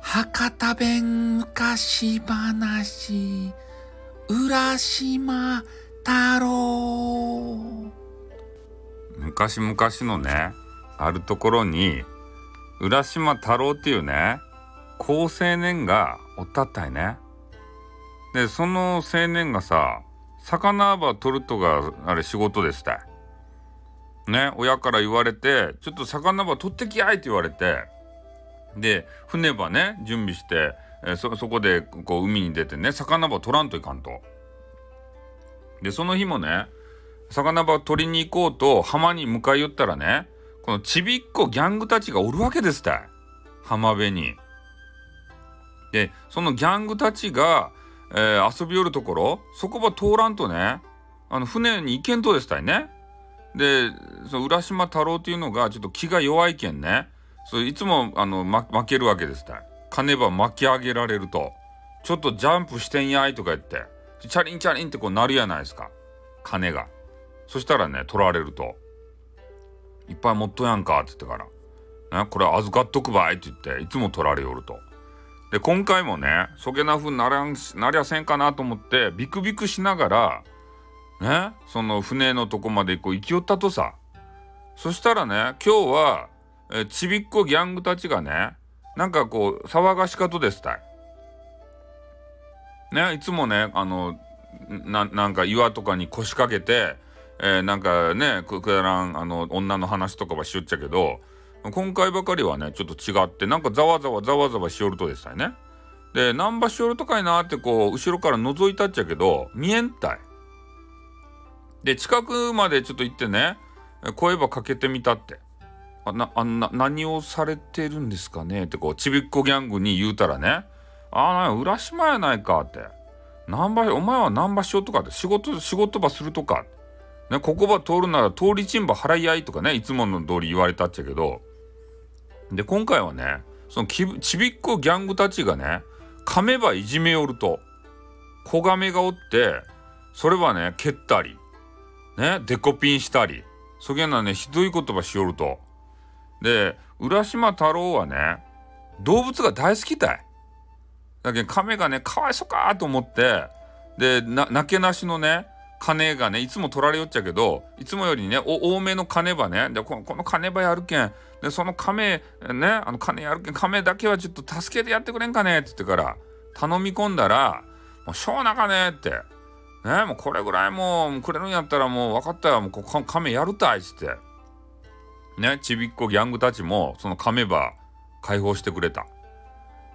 博多弁昔話浦島太郎。昔々のねあるところに浦島太郎っていうね好青年がおったったいね。でその青年がさ魚ば取るとがあれ仕事でした。いね親から言われてちょっと魚ば取ってきやいって言われてで船ばね準備してえそそこでこう海に出てね魚ば取らんといかんと。でその日もね魚ば取りに行こうと浜に向かい寄ったらねこのちびっこギャングたちがおるわけですたい浜辺に。でそのギャングたちが、えー、遊び寄るところそこば通らんとねあの船に行けんとですたいね。でその浦島太郎っていうのがちょっと気が弱いけんねそういつもあの、ま、負けるわけですたい。金ば巻き上げられるとちょっとジャンプしてんやいとか言ってチャリンチャリンってこうなるやないですか金が。そしたらね取られると「いっぱい持っとやんか」って言ってから「ね、これ預かっとくばい」って言っていつも取られよると。で今回もねそげなふうにならんなりゃせんかなと思ってビクビクしながらねその船のとこまでこう行き寄ったとさそしたらね今日はえちびっこギャングたちがねなんかこう騒がしかとですたい。ねいつもねあのなんか岩とかに腰掛けて、えー、なんかねくだらんあの女の話とかはしよっちゃけど今回ばかりはねちょっと違ってなんかざわざわざわざわしよるとですたいね。で何場しよるとかいなってこう後ろから覗いたっちゃけど見えんたい。で近くまでちょっと行ってね声ばかけてみたって。あなあな何をされてるんですかね？ってこうちびっこギャングに言うたらね「ああ浦島やないか」って「何場お前は何場しようとか」って。仕事仕事場するとか、ね、ここば通るなら通り賃場払い合いとかねいつもの通り言われたっちゃけど。で今回はねそのちびっこギャングたちがね噛めばいじめよると。子亀がおってそれはね蹴ったり。ねデコピンしたりそげなねひどい言葉しよると。で浦島太郎はね動物が大好きたい。だけど亀がねかわいそうかと思ってでなけなしのね金がねいつも取られよっちゃけどいつもよりね多めの金ばねでこのこの金ばやるけんでその亀ねあの金やるけん亀だけはちょっと助けてやってくれんかねって言ってから頼み込んだら「もうしょうなかね」って「ねもうこれぐらいもうくれるんやったらもう分かったよもう亀やるたい」っつって。ねちびっこギャングたちもその亀ば解放してくれた。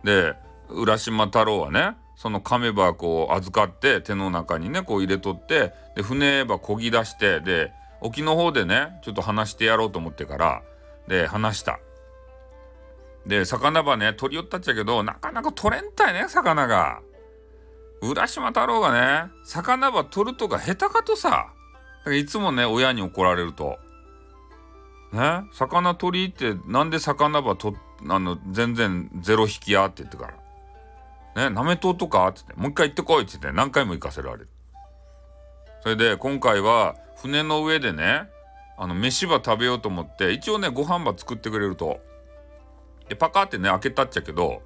で浦島太郎はねその亀ばこう預かって手の中にねこう入れとってで船ばこぎ出してで沖の方でねちょっと話してやろうと思ってからで話した。で魚ばね取り寄ったっちゃけどなかなか取れんたいね魚が。浦島太郎がね魚ば取るとか下手かとさ。いつもね親に怒られると。ね？魚取りってなんで魚ばとあの全然ゼロ引きやって言ってから。ね？なめとうとかって言って。もう一回行ってこいって言って何回も行かせられる。それで今回は船の上でねあの飯ば食べようと思って一応ねご飯ば作ってくれると。でパカってね開けたっちゃけど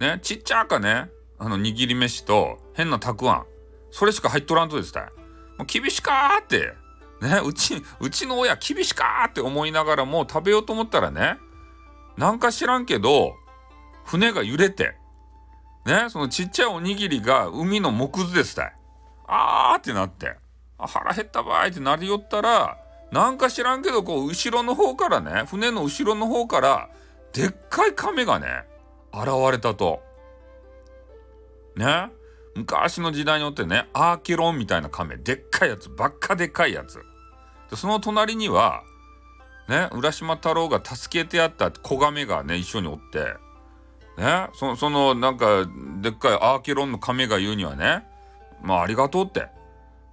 ね？ちっちゃかね？あの握り飯と変なたくあん。それしか入っとらんとですたもう厳しかーって。ね、うち、うちの親厳しかーって思いながらも食べようと思ったらね、なんか知らんけど、船が揺れて、ね、そのちっちゃいおにぎりが海の木図ですたい。あーってなって、腹減ったばいってなりよったら、なんか知らんけど、こう、後ろの方からね、船の後ろの方から、でっかい亀がね、現れたと。ね。昔の時代によってね、アーケロンみたいな亀、でっかいやつ、ばっかでっかいやつ。でその隣にはね浦島太郎が助けてやった子亀がね一緒におって。ねそそのなんかでっかいアーケロンの亀が言うにはねまあありがとうって。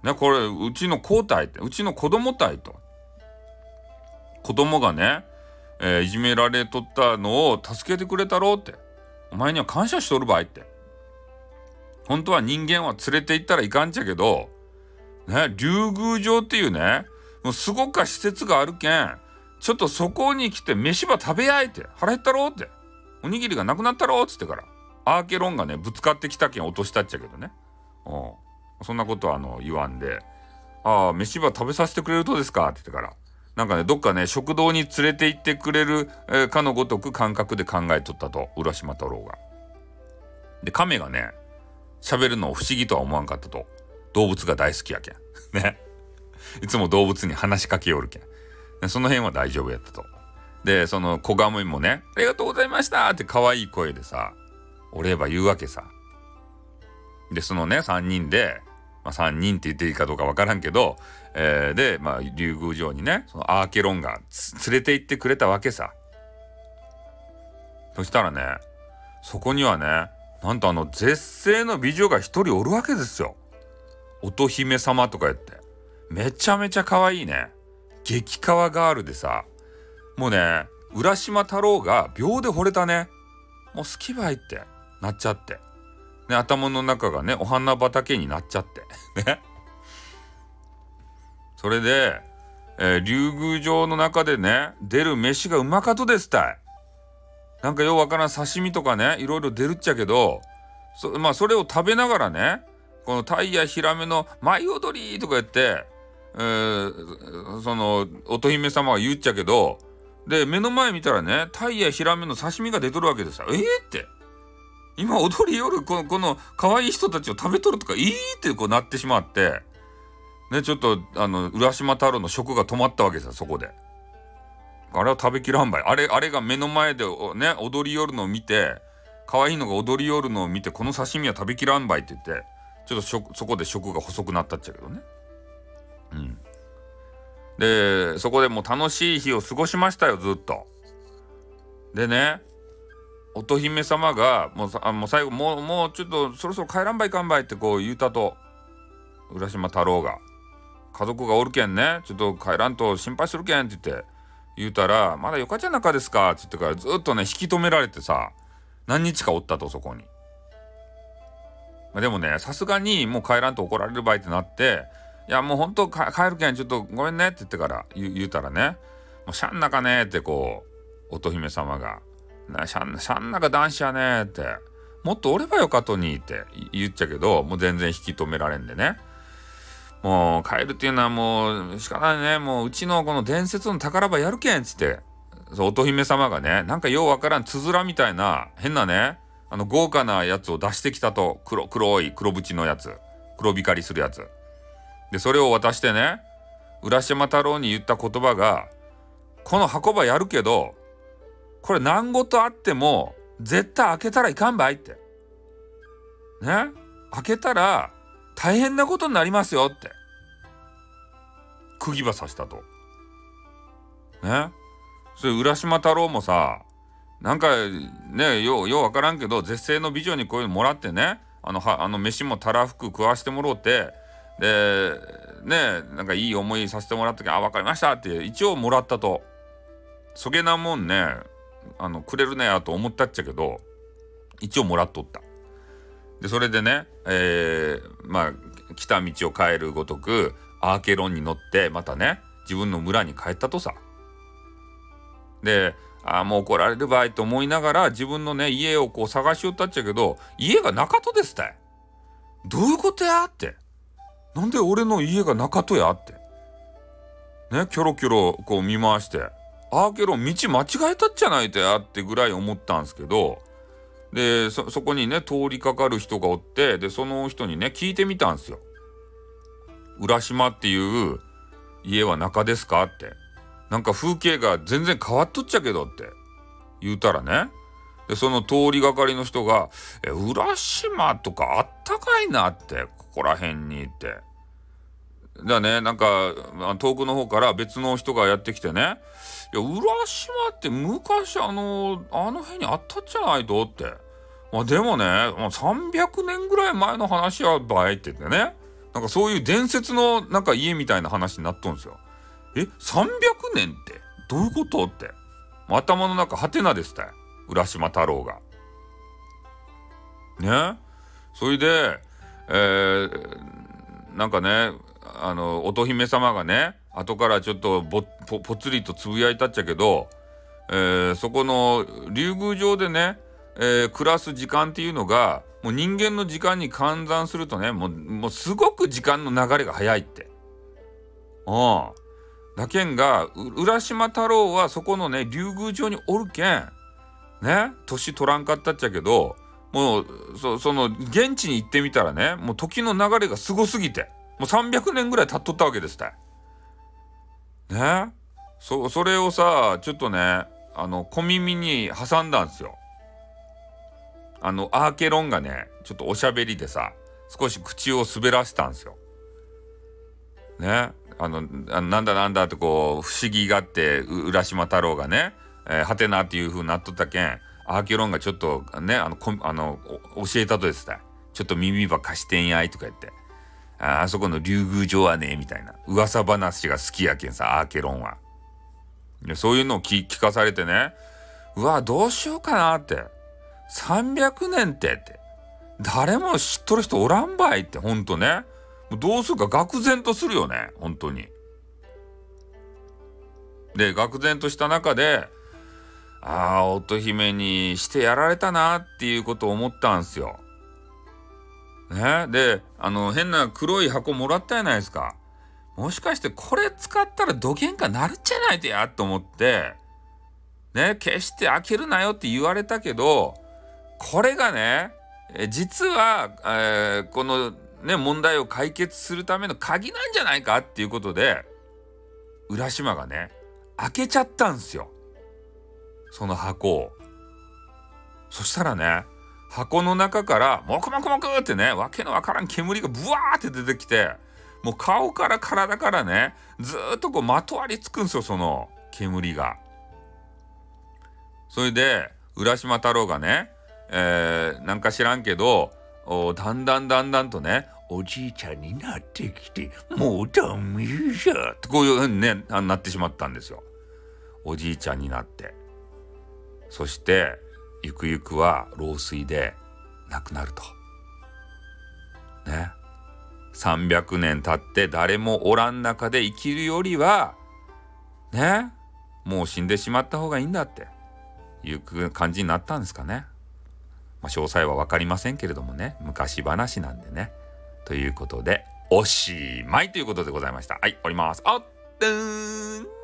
ねこれうちの子体ってうちの子供体と。子供がね、えー、いじめられとったのを助けてくれたろうって。お前には感謝しとるばいって。本当は人間は連れて行ったらいかんちゃけどね竜宮城っていうねもうすごか施設があるけんちょっとそこに来て飯ば食べやいて腹減ったろっておにぎりがなくなったろっつってからアーケロンがねぶつかってきたけん落としたっちゃけどねうんそんなことはあの言わんで「ああ飯ば食べさせてくれるとですか」って言ってからなんかねどっかね食堂に連れて行ってくれる、えー、かのごとく感覚で考えとったと浦島太郎が。で亀がね喋るのを不思議とは思わんかったと。動物が大好きやけん。ね。いつも動物に話しかけよるけん。その辺は大丈夫やったと。でその子ガメもね「ありがとうございました」って可愛い声でさお礼ば言うわけさ。でそのね3人で、まあ、3人って言っていいかどうかわからんけど、えー、で、まあ、竜宮城にねそのアーケロンが連れて行ってくれたわけさ。そしたらねそこにはねなんとあの絶世の美女が一人おるわけですよ。乙姫様とか言って。めちゃめちゃ可愛いね。激カワガールでさ。もうね、浦島太郎が秒で惚れたね。もう好きばいってなっちゃって。ね、頭の中がね、お花畑になっちゃって。ね。それで、えー、竜宮城の中でね、出る飯がうまかとですたい。なんかようわからん刺身とかねいろいろ出るっちゃけどそ,、まあ、それを食べながらねこのタイやヒラメの舞踊りとか言って、えー、その乙姫様が言っちゃけどで目の前見たらねタイやヒラメの刺身が出とるわけですよ。えー、って今踊り夜このこの可愛い人たちを食べとるとかいいってこうなってしまってねちょっとあの浦島太郎の食が止まったわけですよそこで。あれは食べきらんばい。あれ、あれが目の前でね、踊り寄るのを見て、可愛いのが踊り寄るのを見て、この刺身は食べきらんばいって言って、ちょっとそこで食が細くなったっちゃけどね。うん。で、そこでもう楽しい日を過ごしましたよ、ずっと。でね、乙姫様が、もうあもう最後、もう、もうちょっとそろそろ帰らんばいかんばいってこう言うたと、浦島太郎が。家族がおるけんね、ちょっと帰らんと心配するけんって言って、言うたら、まだよかちゃん中ですか？って言ってからずっとね、引き止められてさ、何日かおったと、そこに。まあ、でもね、さすがにもう帰らんと怒られる場合ってなって、いや、もうほんと帰るけん、ちょっとごめんねって言ってから言うたらね、もうしゃんなかねってこう、乙姫様が、なしゃんしゃんなか男子やねって、もっとおればよかとにって言っちゃけど、もう全然引き止められんでね。もう帰るっていうのはもう仕方ないね。もううちのこの伝説の宝場やるけんっつって。そう乙姫様がね、なんかようわからんつづらみたいな変なね、あの豪華なやつを出してきたと。黒、黒い黒縁のやつ。黒光りするやつ。で、それを渡してね、浦島太郎に言った言葉が、この箱場やるけど、これ何事あっても絶対開けたらいかんばいって。ね？開けたら大変なことになりますよって釘は刺したと。ね？それ浦島太郎もさなんかねようよう分からんけど絶世の美女にこういうのもらってねあのはあの飯もたらふく食わしてもろうてでねなんかいい思いさせてもらったけどあ分かりましたって一応もらったとそげなもんねあのくれるねやと思ったっちゃけど一応もらっとった。でそれでね、えー、まあ来た道を帰るごとくアーケロンに乗ってまたね自分の村に帰ったとさ。でああもう怒られる場合と思いながら自分のね家をこう探しよったっちゃけど家がなかとですたい。どういうことやって。なんで俺の家がなかとやって。ねキョロキョロこう見回してアーケロン道間違えたっちゃないとやってぐらい思ったんすけどでそこにね通りかかる人がおってでその人にね聞いてみたんですよ。浦島っていう家は中ですかって。なんか風景が全然変わっとっちゃけどって言うたらね。で、その通りがかりの人が、え、浦島とかあったかいなって、ここら辺にって。だね、なんか、遠くの方から別の人がやってきてね、いや、浦島って昔あの、あの辺にあったじゃないとって。まあでもね、まあ、300年ぐらい前の話やばいって言ってね。なんかそういう伝説のなんか家みたいな話になっとんですよ。え、300年ってどういうことって。頭の中ハテナですたよ。浦島太郎が。ねそれで、えー、なんかね、あの、乙姫様がね、後からちょっとぼぽぽつりとつぶやいたっちゃけど、えー、そこの竜宮城でね、えー、暮らす時間っていうのがもう人間の時間に換算するとねもうもうすごく時間の流れが早いって。うん。だけんが浦島太郎はそこのね竜宮城におるけんね年取らんかったっちゃけどもうその現地に行ってみたらねもう時の流れがすごすぎてもう300年ぐらい経っとったわけですたい。ね？そそれをさちょっとねあの小耳に挟んだんですよ。あのアーケロンがねちょっとおしゃべりでさ少し口を滑らせたんですよ。ね？あのなんだなんだってこう不思議があって浦島太郎がねえー、はてなっていう風になっとったけんアーケロンがちょっとねあのこあの教えたとですたちょっと耳ば貸してんやいとか言ってああそこの竜宮城はねみたいな。噂話が好きやけんさアーケロンは。でそういうのを聞かされてね。うわどうしようかなって。300年ってって。誰も知っとる人おらんばいってほんとね。どうするか愕然とするよね本当に。で愕然とした中でああ乙姫にしてやられたなっていうことを思ったんすよ。ねであの変な黒い箱もらったじゃないですか。もしかしてこれ使ったらどげんかなるじゃないとやと思ってね決して開けるなよって言われたけどこれがね実は、えー、このね問題を解決するための鍵なんじゃないかっていうことで浦島がね開けちゃったんですよ。その箱を。そしたらね、箱の中からモクモクモクってね、わけのわからん煙がブワーって出てきて、もう顔から体からね、ずっとこうまとわりつくんですよ、その煙が。それで、浦島太郎がね、えー、なんか知らんけど、だんだんだんだんとね、おじいちゃんになってきて、もうダメじゃってこういうふうにね、なってしまったんですよ。おじいちゃんになって。そしてゆくゆくは老衰で亡くなると。ね。300年経って誰もおらん中で生きるよりはねもう死んでしまった方がいいんだっていう感じになったんですかね。まあ、詳細は分かりませんけれどもね昔話なんでね。ということでおしまいということでございました。はい終わります。あっ、うん